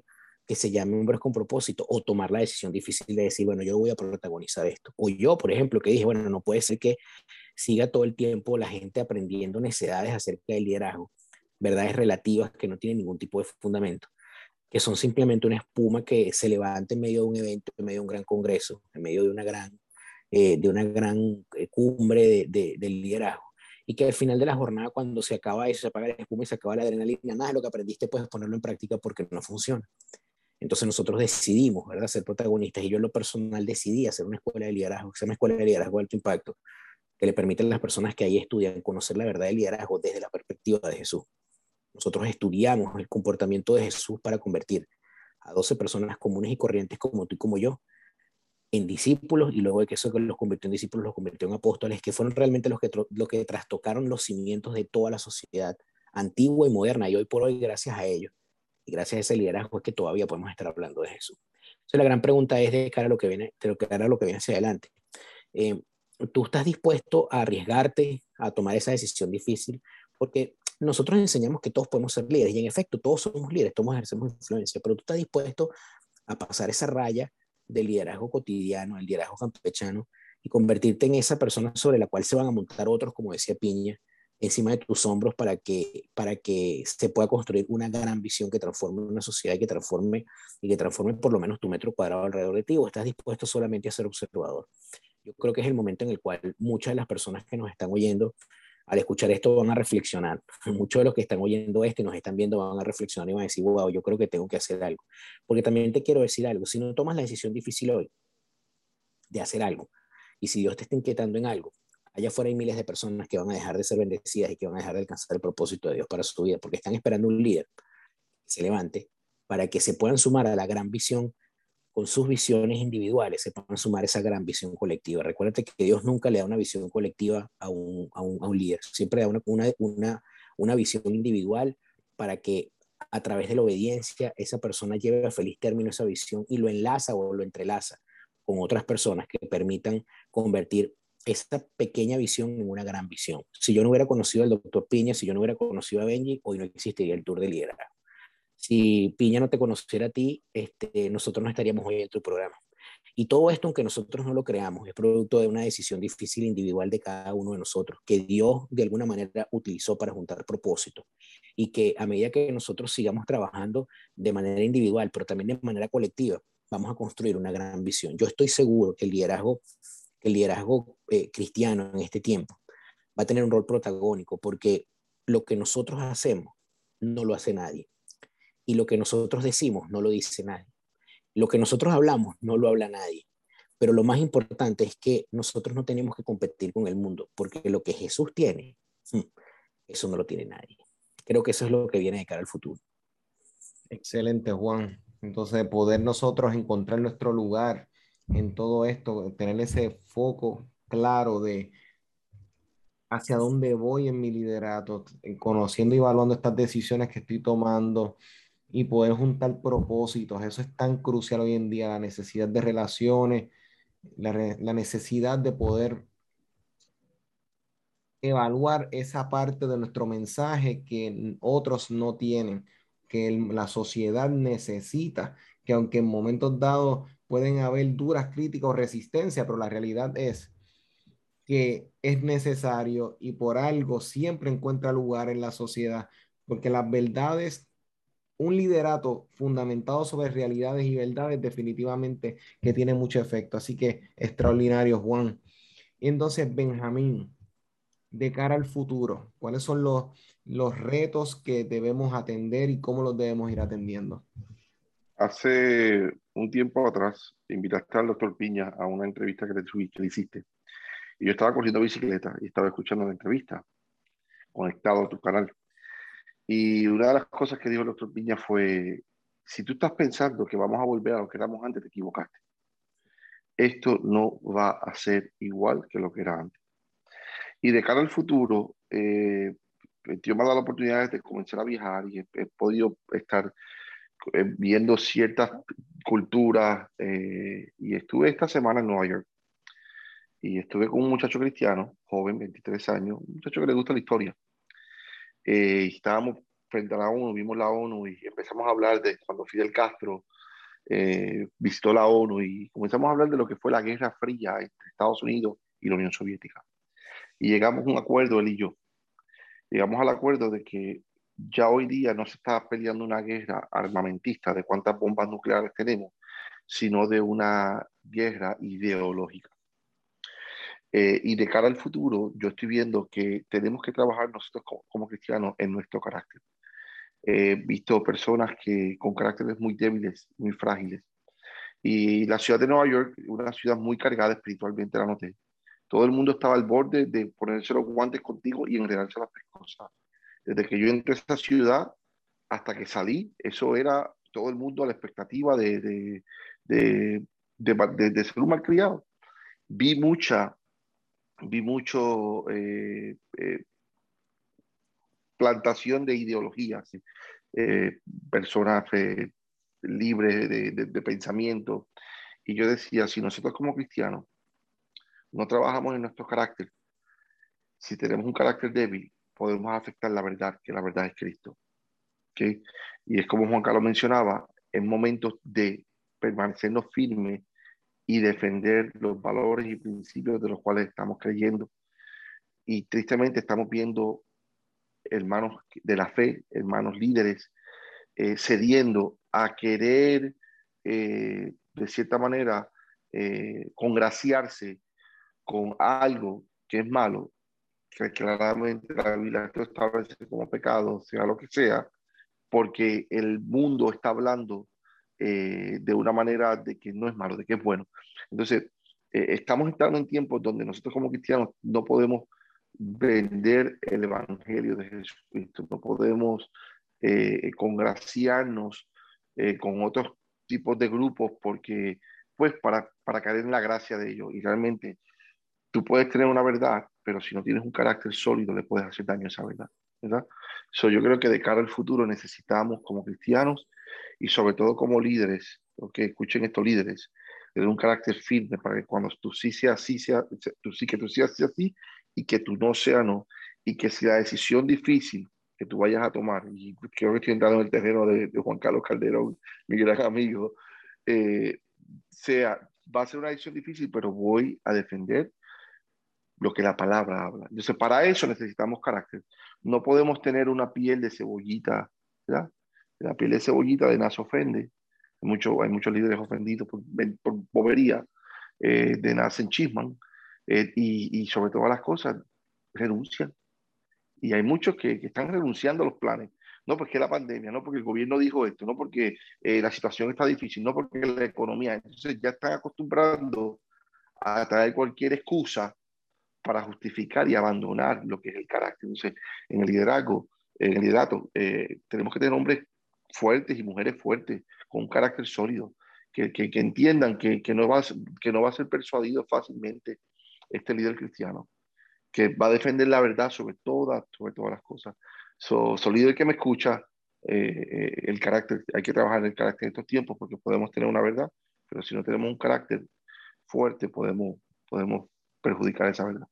S3: que se llame Hombres con Propósito, o tomar la decisión difícil de decir, bueno, yo voy a protagonizar esto. O yo, por ejemplo, que dije, bueno, no puede ser que siga todo el tiempo la gente aprendiendo necesidades acerca del liderazgo, verdades relativas que no tienen ningún tipo de fundamento, que son simplemente una espuma que se levanta en medio de un evento, en medio de un gran congreso, en medio de una gran, eh, de una gran eh, cumbre de, del liderazgo. Y que al final de la jornada, cuando se acaba eso, se apaga la espuma y se acaba la adrenalina, nada de lo que aprendiste puedes ponerlo en práctica porque no funciona. Entonces nosotros decidimos, ¿verdad?, ser protagonistas y yo en lo personal decidí hacer una escuela de liderazgo, que se Escuela de Liderazgo de Alto Impacto, que le permiten a las personas que ahí estudian conocer la verdad del liderazgo desde la perspectiva de Jesús. Nosotros estudiamos el comportamiento de Jesús para convertir a 12 personas comunes y corrientes como tú y como yo en discípulos y luego de que eso los convirtió en discípulos, los convirtió en apóstoles, que fueron realmente los que, los que trastocaron los cimientos de toda la sociedad antigua y moderna. Y hoy por hoy, gracias a ellos y gracias a ese liderazgo, es que todavía podemos estar hablando de Jesús. Entonces, la gran pregunta es de cara a lo que viene, de cara a lo que viene hacia adelante. Eh, ¿Tú estás dispuesto a arriesgarte a tomar esa decisión difícil? Porque nosotros enseñamos que todos podemos ser líderes y en efecto todos somos líderes, todos ejercemos influencia, pero tú estás dispuesto a pasar esa raya del liderazgo cotidiano, el liderazgo campechano, y convertirte en esa persona sobre la cual se van a montar otros, como decía Piña, encima de tus hombros para que, para que se pueda construir una gran visión que transforme una sociedad y que transforme, y que transforme por lo menos tu metro cuadrado alrededor de ti, o estás dispuesto solamente a ser observador. Yo creo que es el momento en el cual muchas de las personas que nos están oyendo al escuchar esto van a reflexionar. Muchos de los que están oyendo esto y nos están viendo van a reflexionar y van a decir, wow, yo creo que tengo que hacer algo. Porque también te quiero decir algo, si no tomas la decisión difícil hoy de hacer algo, y si Dios te está inquietando en algo, allá afuera hay miles de personas que van a dejar de ser bendecidas y que van a dejar de alcanzar el propósito de Dios para su vida, porque están esperando un líder que se levante para que se puedan sumar a la gran visión con sus visiones individuales se puedan sumar esa gran visión colectiva. Recuérdate que Dios nunca le da una visión colectiva a un, a un, a un líder, siempre da una, una, una, visión individual para que a través de la obediencia esa persona lleve a feliz término esa visión y lo enlaza o lo entrelaza con otras personas que permitan convertir esa pequeña visión en una gran visión. Si yo no hubiera conocido al doctor Piña, si yo no hubiera conocido a Benji, hoy no existiría el Tour de Liderazgo si Piña no te conociera a ti, este, nosotros no estaríamos hoy en tu programa. Y todo esto, aunque nosotros no lo creamos, es producto de una decisión difícil individual de cada uno de nosotros, que Dios de alguna manera utilizó para juntar propósitos. Y que a medida que nosotros sigamos trabajando de manera individual, pero también de manera colectiva, vamos a construir una gran visión. Yo estoy seguro que el liderazgo, el liderazgo eh, cristiano en este tiempo va a tener un rol protagónico, porque lo que nosotros hacemos no lo hace nadie y lo que nosotros decimos no lo dice nadie. Lo que nosotros hablamos no lo habla nadie. Pero lo más importante es que nosotros no tenemos que competir con el mundo, porque lo que Jesús tiene, hmm, eso no lo tiene nadie. Creo que eso es lo que viene de cara al futuro.
S1: Excelente, Juan. Entonces, poder nosotros encontrar nuestro lugar en todo esto, tener ese foco claro de hacia dónde voy en mi liderato, conociendo y evaluando estas decisiones que estoy tomando, y poder juntar propósitos. Eso es tan crucial hoy en día, la necesidad de relaciones, la, necesidad de poder evaluar esa parte de nuestro mensaje que otros no tienen, que la sociedad necesita, que aunque en momentos dados pueden haber duras críticas o resistencia, pero la realidad es que es necesario y por algo siempre encuentra lugar en la sociedad, porque las verdades un liderato fundamentado sobre realidades y verdades definitivamente que tiene mucho efecto. Así que extraordinario, Juan. Y entonces, Benjamín, de cara al futuro, ¿cuáles son los, los retos que debemos atender y cómo los debemos ir atendiendo?
S2: Hace un tiempo atrás invitaste al doctor Piña a una entrevista que le, que le hiciste. Y yo estaba corriendo bicicleta y estaba escuchando la entrevista, conectado a tu canal. Y una de las cosas que dijo el doctor Piña fue, si tú estás pensando que vamos a volver a lo que éramos antes, te equivocaste. Esto no va a ser igual que lo que era antes. Y de cara al futuro, eh, yo me ha dado la oportunidad de comenzar a viajar y he, podido estar eh, viendo ciertas culturas. Eh, y estuve esta semana en Nueva York. Y estuve con un muchacho cristiano, joven, 23 años, un muchacho que le gusta la historia. Eh, estábamos frente a la ONU, vimos la ONU y empezamos a hablar de cuando Fidel Castro eh, visitó la ONU y comenzamos a hablar de lo que fue la Guerra Fría entre Estados Unidos y la Unión Soviética. Y llegamos a un acuerdo, él y yo. Llegamos al acuerdo de que ya hoy día no se está peleando una guerra armamentista de cuántas bombas nucleares tenemos, sino de una guerra ideológica. Eh, y de cara al futuro, yo estoy viendo que tenemos que trabajar nosotros como, cristianos en nuestro carácter. He visto personas que con caracteres muy débiles, muy frágiles. Y la ciudad de Nueva York, una ciudad muy cargada espiritualmente, la noté. Todo el mundo estaba al borde de ponerse los guantes contigo y enredarse las cosas. Desde que yo entré a esta ciudad hasta que salí, eso era todo el mundo a la expectativa de, de, de de, ser un malcriado. Vi mucha, vi mucho eh, eh, plantación de ideologías, eh, personas libres de, pensamiento. Y yo decía, si nosotros como cristianos no trabajamos en nuestro carácter, si tenemos un carácter débil, podemos afectar la verdad, que la verdad es Cristo. Y es como Juan Carlos mencionaba, en momentos de permanecernos firmes y defender los valores y principios de los cuales estamos creyendo. Y tristemente estamos viendo hermanos de la fe, hermanos líderes, eh, cediendo a querer, eh, de cierta manera, eh, congraciarse con algo que es malo, que claramente la Biblia establece como pecado, sea lo que sea, porque el mundo está hablando eh, de una manera de que no es malo, de que es bueno. Entonces, eh, estamos entrando en tiempos donde nosotros como cristianos no podemos vender el Evangelio de Jesucristo, no podemos eh, congraciarnos eh, con otros tipos de grupos porque, pues, para, para caer en la gracia de ellos. Y realmente tú puedes tener una verdad, pero si no tienes un carácter sólido, le puedes hacer daño a esa verdad. ¿Verdad? So, yo creo que de cara al futuro necesitamos como cristianos y sobre todo como líderes, que escuchen estos líderes, tener un carácter firme para que cuando tú sí seas así, sea, tú sí que tú seas así y que tú no sea no, y que si la decisión difícil que tú vayas a tomar, y creo que estoy entrando en el terreno de, Juan Carlos Calderón, mi gran amigo, eh, sea, va a ser una decisión difícil, pero voy a defender lo que la palabra habla. Entonces, para eso necesitamos carácter. No podemos tener una piel de cebollita, ¿verdad? La piel de cebollita de nas ofende. Hay, mucho, hay muchos líderes ofendidos por, por bobería, eh, de nas en chisman, eh, y, y, sobre todas las cosas renuncian. Y hay muchos que, que, están renunciando a los planes. No porque la pandemia, no porque el gobierno dijo esto, no porque eh, la situación está difícil, no porque la economía. Entonces ya están acostumbrando a traer cualquier excusa para justificar y abandonar lo que es el carácter. Entonces, en el liderazgo, en el liderato, eh, tenemos que tener hombres fuertes y mujeres fuertes, con un carácter sólido, que, que, entiendan que, que, no va, que no va a ser persuadido fácilmente este líder cristiano, que va a defender la verdad sobre todas, sobre todas las cosas. So, so líder que me escucha, eh, eh, el carácter, hay que trabajar en el carácter en estos tiempos porque podemos tener una verdad, pero si no tenemos un carácter fuerte, podemos, podemos perjudicar esa verdad.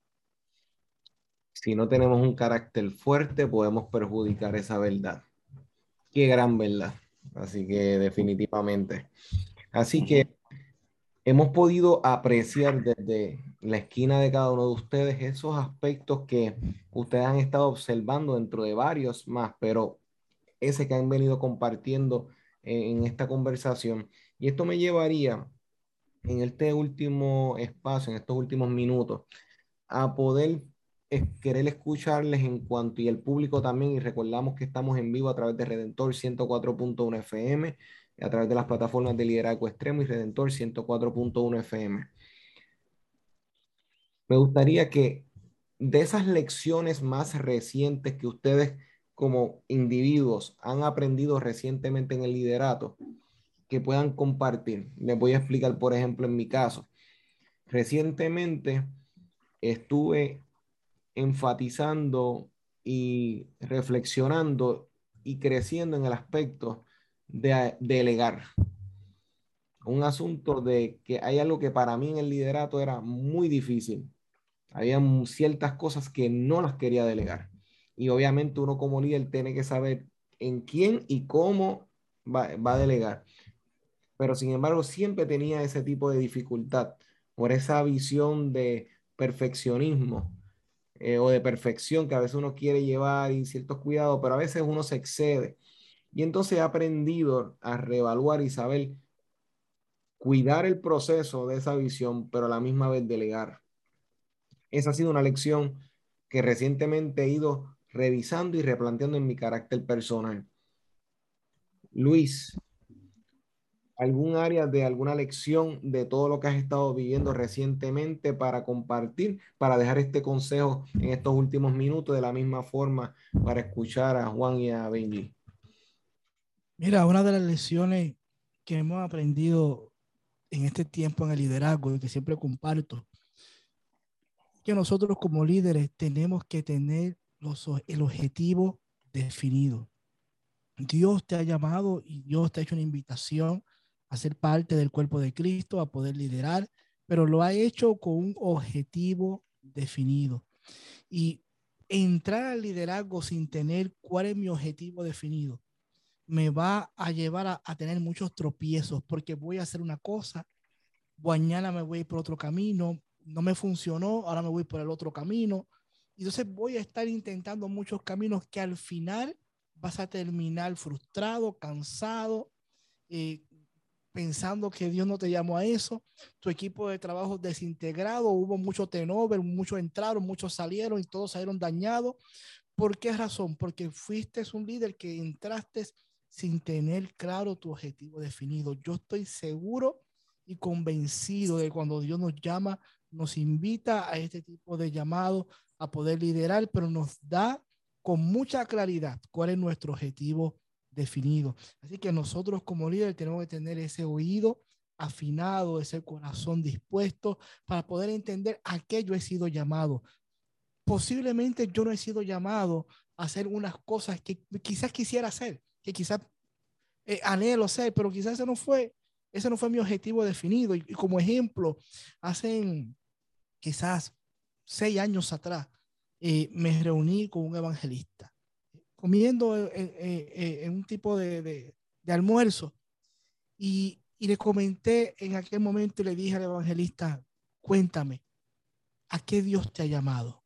S1: Si no tenemos un carácter fuerte, podemos perjudicar esa verdad. Qué gran verdad. Así que definitivamente. Así que hemos podido apreciar desde la esquina de cada uno de ustedes esos aspectos que ustedes han estado observando dentro de varios más, pero ese que han venido compartiendo en esta conversación. Y esto me llevaría en este último espacio, en estos últimos minutos, a poder querer escucharles en cuanto y el público también, y recordamos que estamos en vivo a través de Redentor 104.1 FM, a través de las plataformas de Liderazgo Extremo y Redentor 104.1 FM. Me gustaría que de esas lecciones más recientes que ustedes como individuos han aprendido recientemente en el liderato, que puedan compartir. Les voy a explicar, por ejemplo, en mi caso. Recientemente estuve enfatizando y reflexionando y creciendo en el aspecto de delegar. Un asunto de que hay algo que para mí en el liderato era muy difícil. Había ciertas cosas que no las quería delegar. Y obviamente uno como líder tiene que saber en quién y cómo va, va a delegar. Pero sin embargo siempre tenía ese tipo de dificultad por esa visión de perfeccionismo eh, o de perfección que a veces uno quiere llevar y ciertos cuidados, pero a veces uno se excede. Y entonces he aprendido a reevaluar y saber cuidar el proceso de esa visión, pero a la misma vez delegar. Esa ha sido una lección que recientemente he ido revisando y replanteando en mi carácter personal. Luis, algún área de alguna lección de todo lo que has estado viviendo recientemente para compartir, para dejar este consejo en estos últimos minutos de la misma forma para escuchar a Juan y a Benji?
S4: Mira, una de las lecciones que hemos aprendido en este tiempo en el liderazgo y que siempre comparto, que nosotros como líderes tenemos que tener los, el objetivo definido. Dios te ha llamado y Dios te ha hecho una invitación a ser parte del cuerpo de Cristo, a poder liderar, pero lo ha hecho con un objetivo definido. Y entrar al liderazgo sin tener cuál es mi objetivo definido me va a llevar a, tener muchos tropiezos porque voy a hacer una cosa, mañana me voy por otro camino, no me funcionó, ahora me voy por el otro camino. Entonces voy a estar intentando muchos caminos que al final vas a terminar frustrado, cansado, eh, pensando que Dios no te llamó a eso, tu equipo de trabajo desintegrado, hubo mucho tenover, muchos entraron, muchos salieron y todos salieron dañados. ¿Por qué razón? Porque fuiste un líder que entraste sin tener claro tu objetivo definido. Yo estoy seguro y convencido de cuando Dios nos llama, nos invita a este tipo de llamado a poder liderar, pero nos da con mucha claridad cuál es nuestro objetivo definido. Así que nosotros como líderes tenemos que tener ese oído afinado, ese corazón dispuesto para poder entender a qué yo he sido llamado. Posiblemente yo no he sido llamado a hacer unas cosas que quizás quisiera hacer, que quizás eh, anhelo ser, pero quizás ese no fue, ese no fue mi objetivo definido. Y, como ejemplo, hace quizás seis años atrás, eh, me reuní con un evangelista, comiendo en, un tipo de, de, de almuerzo. Y, y le comenté en aquel momento y le dije al evangelista, cuéntame, ¿a qué Dios te ha llamado?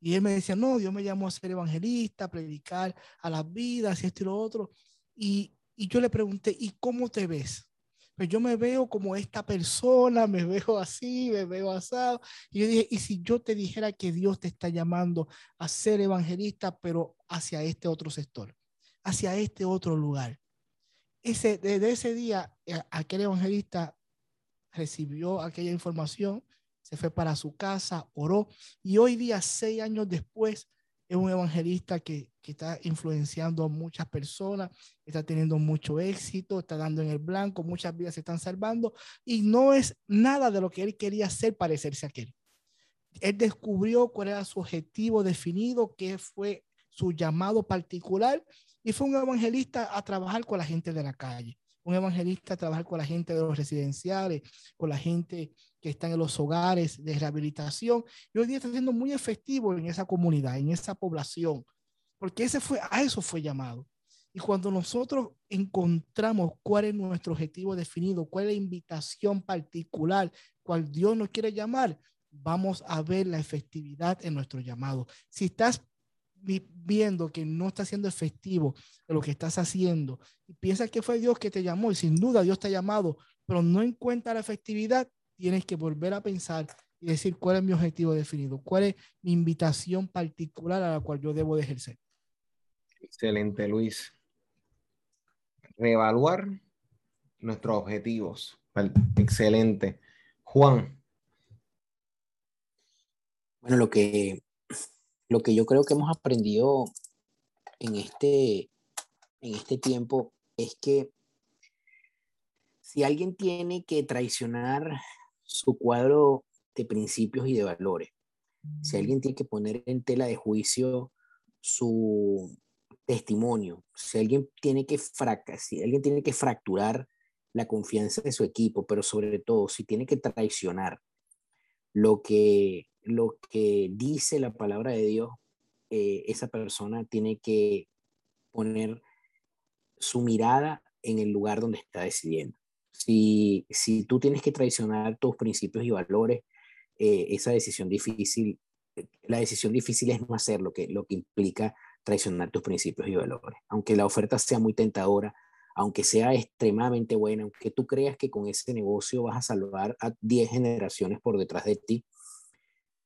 S4: Y él me decía, no, Dios me llamó a ser evangelista, a predicar a las vidas y esto y lo otro. Y, y yo le pregunté, ¿y cómo te ves? Pues yo me veo como esta persona, me veo así, me veo asado. Y yo dije, ¿y si yo te dijera que Dios te está llamando a ser evangelista, pero hacia este otro sector, hacia este otro lugar? Ese, desde ese día, eh, aquel evangelista recibió aquella información se fue para su casa, oró y hoy día, seis años después, es un evangelista que, que, está influenciando a muchas personas, está teniendo mucho éxito, está dando en el blanco, muchas vidas se están salvando y no es nada de lo que él quería hacer parecerse a aquel. Él descubrió cuál era su objetivo definido, qué fue su llamado particular y fue un evangelista a trabajar con la gente de la calle un evangelista trabajar con la gente de los residenciales, con la gente que está en los hogares de rehabilitación. Y hoy día está siendo muy efectivo en esa comunidad, en esa población, porque ese fue, a eso fue llamado. Y cuando nosotros encontramos cuál es nuestro objetivo definido, cuál es la invitación particular, cuál Dios nos quiere llamar, vamos a ver la efectividad en nuestro llamado. Si estás viendo que no está siendo efectivo de lo que estás haciendo y piensas que fue Dios que te llamó y sin duda Dios te ha llamado, pero no encuentra la efectividad, tienes que volver a pensar y decir cuál es mi objetivo definido, cuál es mi invitación particular a la cual yo debo de ejercer.
S1: Excelente, Luis. Reevaluar nuestros objetivos. Excelente. Juan.
S3: Bueno, lo que lo que yo creo que hemos aprendido en este, en este tiempo es que si alguien tiene que traicionar su cuadro de principios y de valores, si alguien tiene que poner en tela de juicio su testimonio, si alguien tiene que fracasar, si alguien tiene que fracturar la confianza de su equipo, pero sobre todo si tiene que traicionar lo que lo que dice la palabra de Dios, eh, esa persona tiene que poner su mirada en el lugar donde está decidiendo. Si, si tú tienes que traicionar tus principios y valores, eh, esa decisión difícil, la decisión difícil es no hacer lo que, lo que implica traicionar tus principios y valores. Aunque la oferta sea muy tentadora, aunque sea extremadamente buena, aunque tú creas que con ese negocio vas a salvar a 10 generaciones por detrás de ti,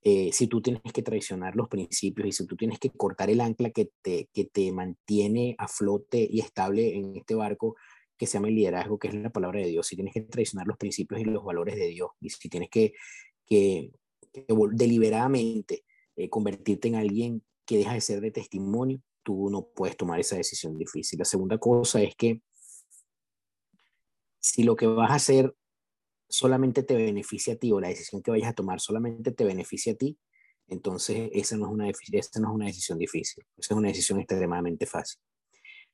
S3: eh, si tú tienes que traicionar los principios y si tú tienes que cortar el ancla que te, que te mantiene a flote y estable en este barco que se llama el liderazgo, que es la palabra de Dios, si tienes que traicionar los principios y los valores de Dios, y si tienes que, que, deliberadamente eh, convertirte en alguien que deja de ser de testimonio, tú no puedes tomar esa decisión difícil. La segunda cosa es que si lo que vas a hacer solamente te beneficia a ti o la decisión que vayas a tomar solamente te beneficia a ti, entonces esa no es una, esa no es una decisión difícil, esa es una decisión extremadamente fácil.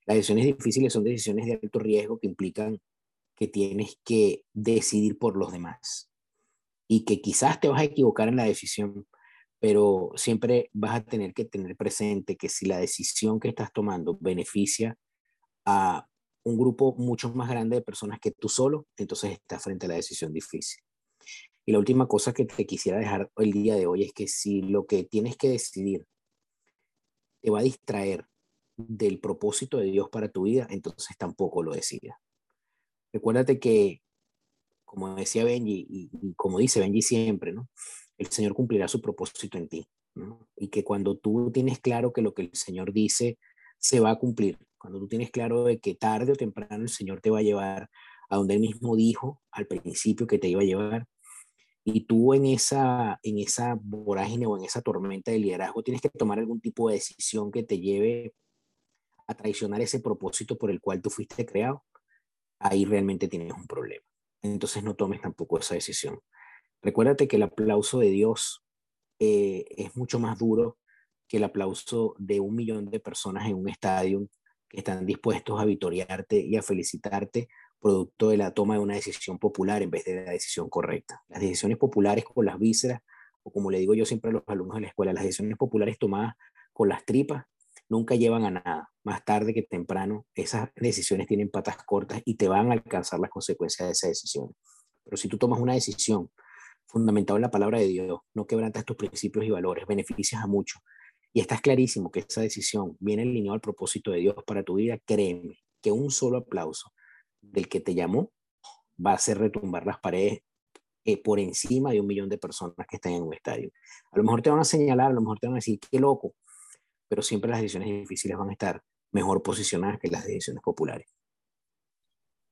S3: Las decisiones difíciles son decisiones de alto riesgo que implican que tienes que decidir por los demás y que quizás te vas a equivocar en la decisión, pero siempre vas a tener que tener presente que si la decisión que estás tomando beneficia a un grupo mucho más grande de personas que tú solo, entonces estás frente a la decisión difícil. Y la última cosa que te quisiera dejar el día de hoy es que si lo que tienes que decidir te va a distraer del propósito de Dios para tu vida, entonces tampoco lo decidas. Recuérdate que, como decía Benji, y, como dice Benji siempre, ¿no? El Señor cumplirá su propósito en ti, Y que cuando tú tienes claro que lo que el Señor dice se va a cumplir, cuando tú tienes claro de que tarde o temprano el Señor te va a llevar a donde Él mismo dijo al principio que te iba a llevar, y tú en esa, en esa vorágine o en esa tormenta de liderazgo tienes que tomar algún tipo de decisión que te lleve a traicionar ese propósito por el cual tú fuiste creado, ahí realmente tienes un problema. Entonces no tomes tampoco esa decisión. Recuérdate que el aplauso de Dios eh, es mucho más duro que el aplauso de un millón de personas en un estadio que están dispuestos a vitorearte y a felicitarte producto de la toma de una decisión popular en vez de la decisión correcta. Las decisiones populares con las vísceras, o como le digo yo siempre a los alumnos de la escuela, las decisiones populares tomadas con las tripas nunca llevan a nada. Más tarde que temprano, esas decisiones tienen patas cortas y te van a alcanzar las consecuencias de esa decisión. Pero si tú tomas una decisión fundamentada en la palabra de Dios, no quebrantas tus principios y valores, beneficias a muchos, y estás clarísimo que esa decisión viene alineada al propósito de Dios para tu vida, créeme que un solo aplauso del que te llamó va a hacer retumbar las paredes eh, por encima de un millón de personas que están en un estadio. A lo mejor te van a señalar, a lo mejor te van a decir, qué loco, pero siempre las decisiones difíciles van a estar mejor posicionadas que las decisiones populares.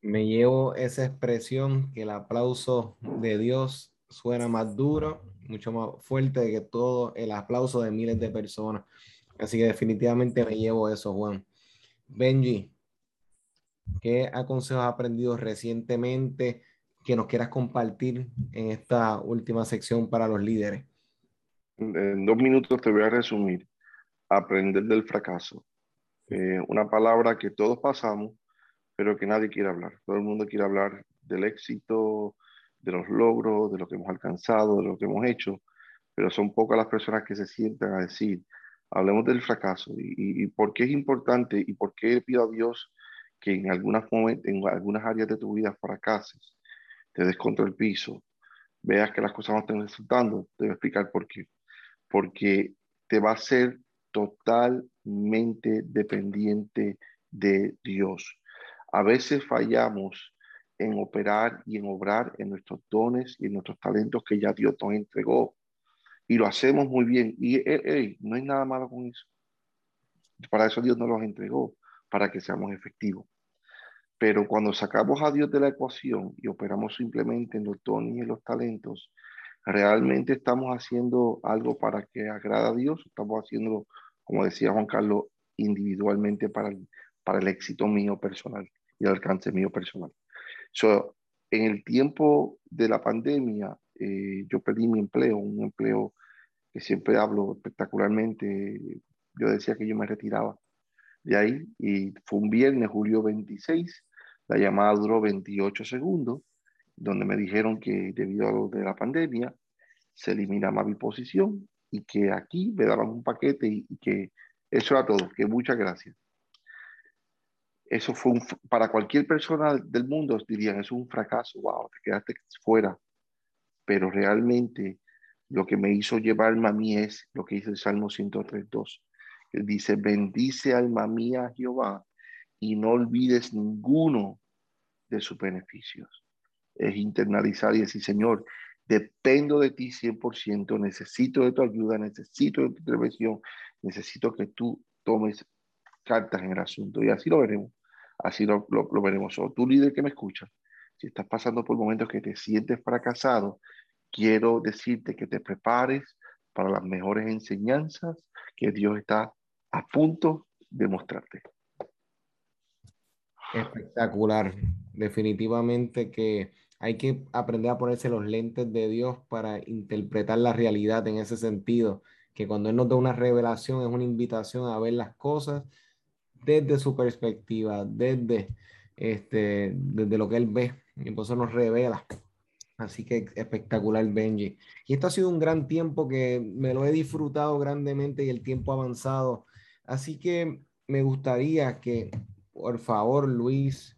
S1: Me llevo esa expresión que el aplauso de Dios suena más duro, mucho más fuerte que todo el aplauso de miles de personas. Así que definitivamente me llevo eso, Juan. Benji, ¿Qué consejos has aprendido recientemente que nos quieras compartir en esta última sección para los líderes?
S2: En dos minutos te voy a resumir. Aprender del fracaso. Eh, una palabra que todos pasamos, pero que nadie quiere hablar. Todo el mundo quiere hablar del éxito, de los logros, de lo que hemos alcanzado, de lo que hemos hecho, pero son pocas las personas que se sientan a decir, hablemos del fracaso y, y por qué es importante y por qué pido a Dios que en algunas, en algunas áreas de tu vida fracases, te des contra el piso, veas que las cosas no están resultando, te voy a explicar por qué. Porque te va a ser totalmente dependiente de Dios. A veces fallamos en operar y en obrar en nuestros dones y en nuestros talentos que ya Dios nos entregó. Y lo hacemos muy bien. Y no hay nada malo con eso. Para eso Dios nos los entregó, para que seamos efectivos. Pero cuando sacamos a Dios de la ecuación y operamos simplemente en los dones y en los talentos, realmente estamos haciendo algo para que agrada a Dios, estamos haciendo, como decía Juan Carlos, individualmente para para el éxito mío personal y el alcance mío personal. So, en el tiempo de la pandemia, eh, yo perdí mi empleo, un empleo que siempre hablo espectacularmente. Yo decía que yo me retiraba de ahí y fue un viernes, julio 26, la llamada duró 28 segundos, donde me dijeron que debido a lo de la pandemia se eliminaba mi posición y que aquí me daban un paquete y, que eso era todo, que muchas gracias. Eso fue un, para cualquier persona del mundo dirían, es un fracaso, wow, te quedaste fuera. Pero realmente lo que me hizo llevarme a mí es lo que dice el Salmo 103.2 dice, bendice alma mía Jehová y no olvides ninguno de sus beneficios. Es internalizar y decir, Señor, dependo de ti 100%, necesito de tu ayuda, necesito de tu intervención, necesito que tú tomes cartas en el asunto. Y así lo veremos, así lo, lo, veremos. O tú líder que me escuchas, si estás pasando por momentos que te sientes fracasado, quiero decirte que te prepares para las mejores enseñanzas que Dios está a punto de mostrarte.
S1: Espectacular. Definitivamente que hay que aprender a ponerse los lentes de Dios para interpretar la realidad en ese sentido, que cuando Él nos da una revelación es una invitación a ver las cosas desde su perspectiva, desde, este, desde lo que Él ve, y por eso nos revela. Así que espectacular, Benji. Y esto ha sido un gran tiempo que me lo he disfrutado grandemente y el tiempo ha avanzado. Así que me gustaría que, por favor, Luis,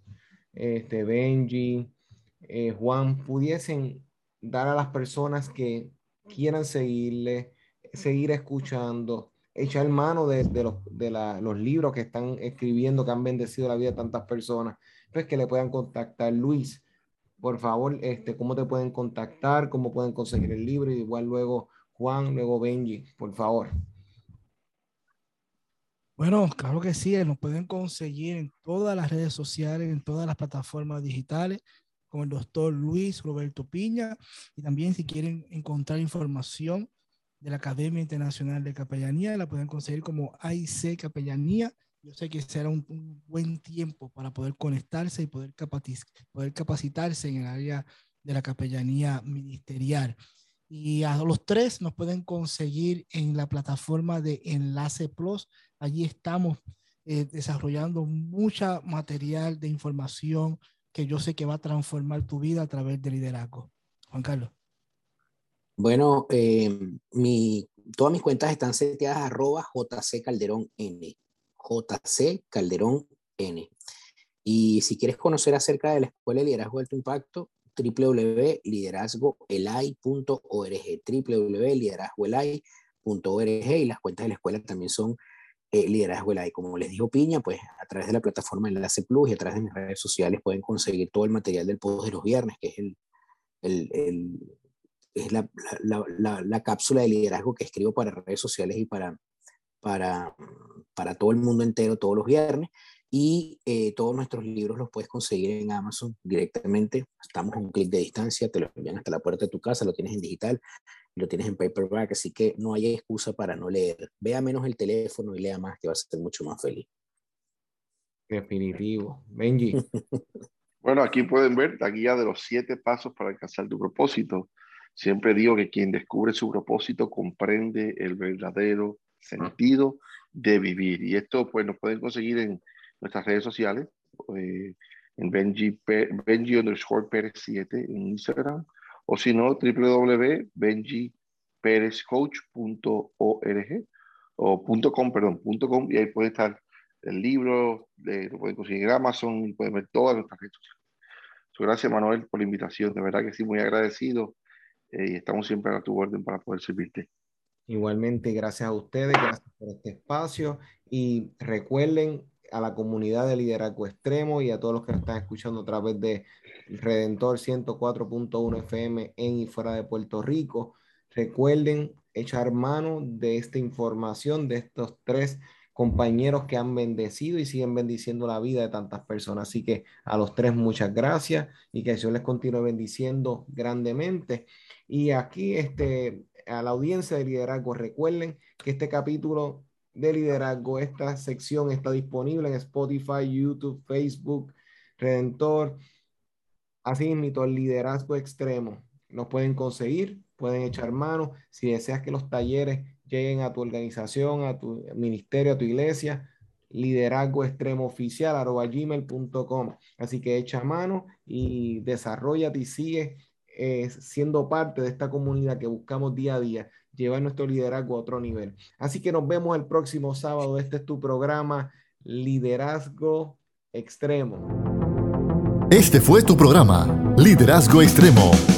S1: este, Benji, eh, Juan, pudiesen dar a las personas que quieran seguirle, seguir escuchando, echar mano de, los, de los libros que están escribiendo, que han bendecido la vida de tantas personas, pues que le puedan contactar. Luis, por favor, este, cómo te pueden contactar, cómo pueden conseguir el libro, y igual luego Juan, luego Benji, por favor.
S4: Bueno, claro que sí, nos pueden conseguir en todas las redes sociales, en todas las plataformas digitales, con el doctor Luis Roberto Piña, y también si quieren encontrar información de la Academia Internacional de Capellanía, la pueden conseguir como AIC Capellanía. Yo sé que será un, buen tiempo para poder conectarse y poder, poder capacitarse en el área de la capellanía ministerial. Y a los tres nos pueden conseguir en la plataforma de Enlace Plus. Allí estamos eh, desarrollando mucha material de información que yo sé que va a transformar tu vida a través del liderazgo. Juan Carlos.
S3: Bueno, eh, mi, todas mis cuentas están seteadas arroba JC Calderón N. JC Calderón N. Y si quieres conocer acerca de la Escuela de Liderazgo de Alto Impacto, www.liderazgoelai.org, www.liderazgoelai.org y las cuentas de la escuela también son eh, Liderazgo Elai. Como les dijo Piña, pues a través de la plataforma Enlace Plus y a través de mis redes sociales pueden conseguir todo el material del Poder de los Viernes, que es el, el es la, la, la, cápsula de liderazgo que escribo para redes sociales y para, para, para todo el mundo entero todos los viernes. Y eh, todos nuestros libros los puedes conseguir en Amazon directamente. Estamos a un clic de distancia, te lo envían hasta la puerta de tu casa, lo tienes en digital, lo tienes en paperback, así que no hay excusa para no leer. Vea menos el teléfono y lea más, que vas a ser mucho más feliz.
S1: Definitivo. Benji.
S2: bueno, aquí pueden ver la guía de los siete pasos para alcanzar tu propósito. Siempre digo que quien descubre su propósito comprende el verdadero sentido de vivir. Y esto pues nos pueden conseguir en nuestras redes sociales, eh, en Benji, Benji underscore Pérez 7 en Instagram, o si no, www.benjiperezcoach.org o .com, perdón, .com, y ahí puede estar el libro, lo pueden conseguir en Amazon y pueden ver todas nuestras redes sociales. Gracias, Manuel, por la invitación. De verdad que sí, muy agradecido eh, y estamos siempre a tu orden para poder servirte.
S1: Igualmente, gracias a ustedes, gracias por este espacio y recuerden a la comunidad de liderazgo extremo y a todos los que nos están escuchando a través de Redentor 104.1 FM en y fuera de Puerto Rico. Recuerden echar mano de esta información de estos tres compañeros que han bendecido y siguen bendiciendo la vida de tantas personas. Así que a los tres muchas gracias y que Dios les continúe bendiciendo grandemente. Y aquí, este, a la audiencia de liderazgo, recuerden que este capítulo de liderazgo, esta sección está disponible en Spotify, YouTube, Facebook, Redentor. Así mismo, el liderazgo extremo. Nos pueden conseguir, pueden echar mano. Si deseas que los talleres lleguen a tu organización, a tu ministerio, a tu iglesia, liderazgo extremo oficial gmail.com. Así que echa mano y desarrolla y sigue eh, siendo parte de esta comunidad que buscamos día a día llevar nuestro liderazgo a otro nivel. Así que nos vemos el próximo sábado. Este es tu programa Liderazgo Extremo.
S5: Este fue tu programa Liderazgo Extremo.